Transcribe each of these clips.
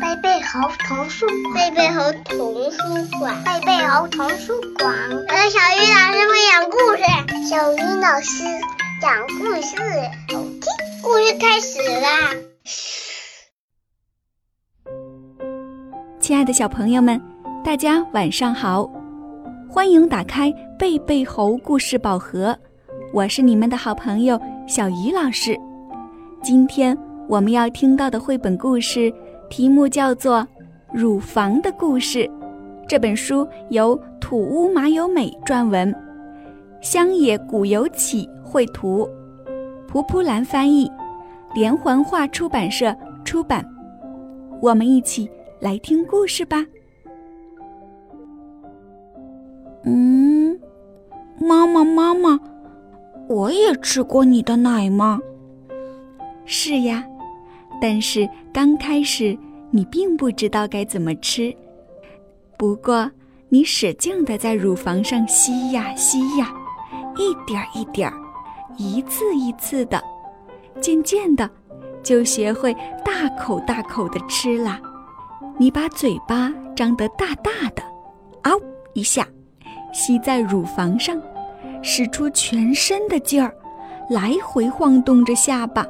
贝贝猴童书，贝贝猴童书馆，贝贝猴童书馆。我的小鱼老师会讲故事，小鱼老师讲故事，好听。故事开始啦！亲爱的小朋友们，大家晚上好，欢迎打开贝贝猴故事宝盒，我是你们的好朋友小鱼老师。今天我们要听到的绘本故事题目叫做《乳房的故事》，这本书由土屋麻由美撰文，乡野古有启绘图，蒲蒲兰翻译，连环画出版社出版。我们一起。来听故事吧。嗯，妈妈，妈妈，我也吃过你的奶吗？是呀，但是刚开始你并不知道该怎么吃。不过你使劲的在乳房上吸呀吸呀，一点一点儿，一次一次的，渐渐的就学会大口大口的吃啦。你把嘴巴张得大大的，嗷一下，吸在乳房上，使出全身的劲儿，来回晃动着下巴，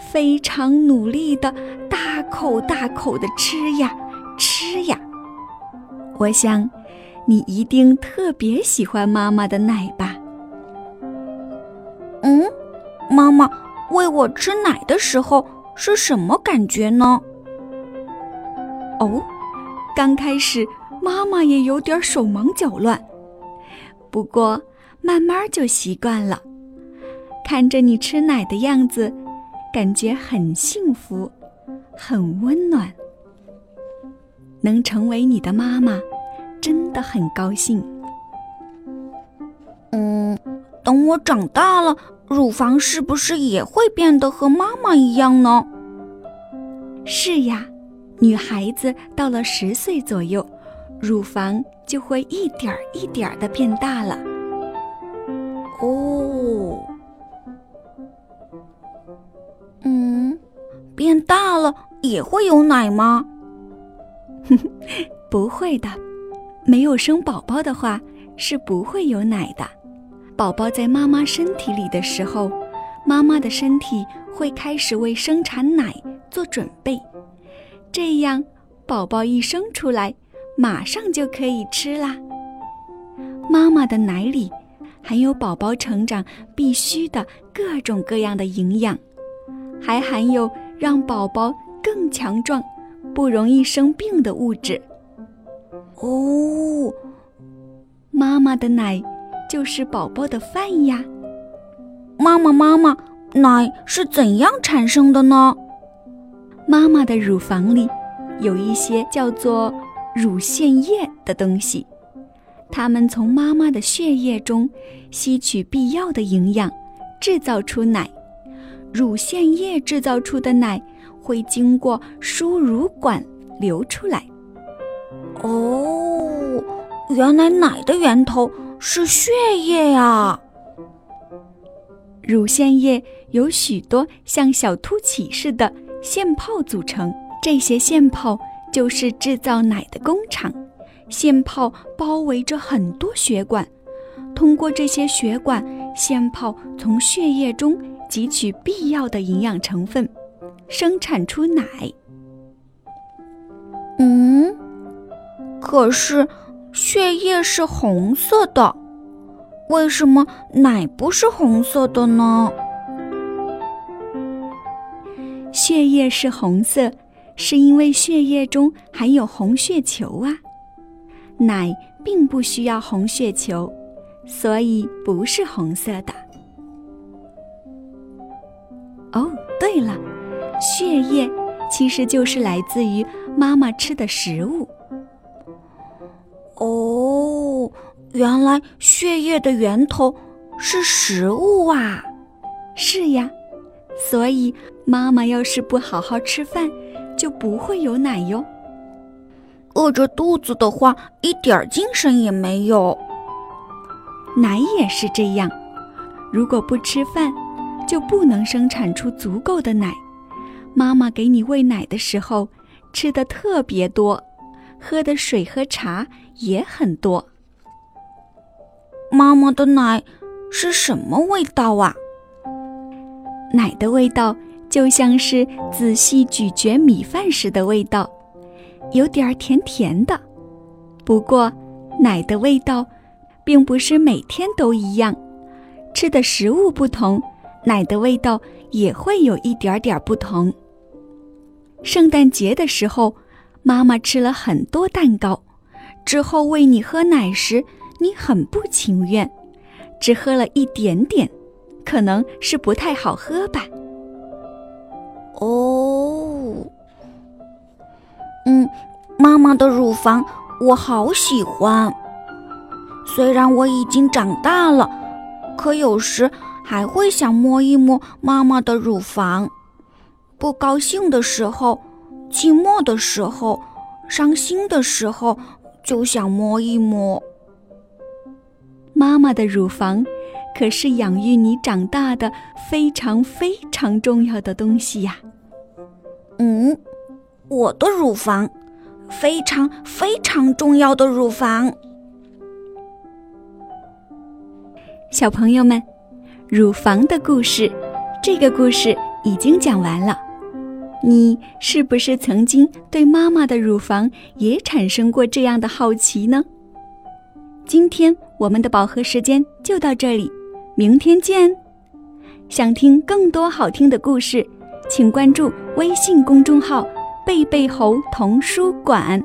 非常努力的大口大口的吃呀吃呀。我想，你一定特别喜欢妈妈的奶吧？嗯，妈妈喂我吃奶的时候是什么感觉呢？哦，刚开始妈妈也有点手忙脚乱，不过慢慢就习惯了。看着你吃奶的样子，感觉很幸福，很温暖。能成为你的妈妈，真的很高兴。嗯，等我长大了，乳房是不是也会变得和妈妈一样呢？是呀。女孩子到了十岁左右，乳房就会一点儿一点儿的变大了。哦，变大了也会有奶吗？不会的。没有生宝宝的话，是不会有奶的。宝宝在妈妈身体里的时候，妈妈的身体会开始为生产奶做准备。这样，宝宝一生出来，马上就可以吃啦。妈妈的奶里含有宝宝成长必须的各种各样的营养，还含有让宝宝更强壮、不容易生病的物质。哦，妈妈的奶就是宝宝的饭呀。妈妈，妈妈，奶是怎样产生的呢？妈妈的乳房里有一些叫做乳腺液的东西，它们从妈妈的血液中吸取必要的营养，制造出奶。乳腺液制造出的奶会经过输乳管流出来。哦，原来奶的源头是血液呀！乳腺液有许多像小凸起似的。腺泡组成，这些腺泡就是制造奶的工厂。腺泡包围着很多血管，通过这些血管，腺泡从血液中汲取必要的营养成分，生产出奶。嗯，可是血液是红色的，为什么奶不是红色的呢？血液是红色，是因为血液中含有红血球啊。奶并不需要红血球，所以不是红色的。血液其实就是来自于妈妈吃的食物。哦，原来血液的源头是食物啊！是呀。所以，妈妈要是不好好吃饭，就不会有奶哟。饿着肚子的话，一点精神也没有。奶也是这样，如果不吃饭，就不能生产出足够的奶。妈妈给你喂奶的时候，吃的特别多，喝的水和茶也很多。妈妈的奶是什么味道啊？奶的味道就像是仔细咀嚼米饭时的味道，有点甜甜的。不过，奶的味道并不是每天都一样，吃的食物不同，奶的味道也会有一点点不同。圣诞节的时候，妈妈吃了很多蛋糕，之后喂你喝奶时，你很不情愿，只喝了一点点。可能是不太好喝吧。哦，嗯，妈妈的乳房我好喜欢。虽然我已经长大了，可有时还会想摸一摸妈妈的乳房。不高兴的时候，寂寞的时候，伤心的时候，就想摸一摸妈妈的乳房。可是养育你长大的非常非常重要的东西呀。嗯，我的乳房，非常非常重要的乳房。小朋友们，乳房的故事，这个故事已经讲完了。你是不是曾经对妈妈的乳房也产生过这样的好奇呢？今天我们的饱和时间就到这里。明天见！想听更多好听的故事，请关注微信公众号“贝贝猴童书馆”。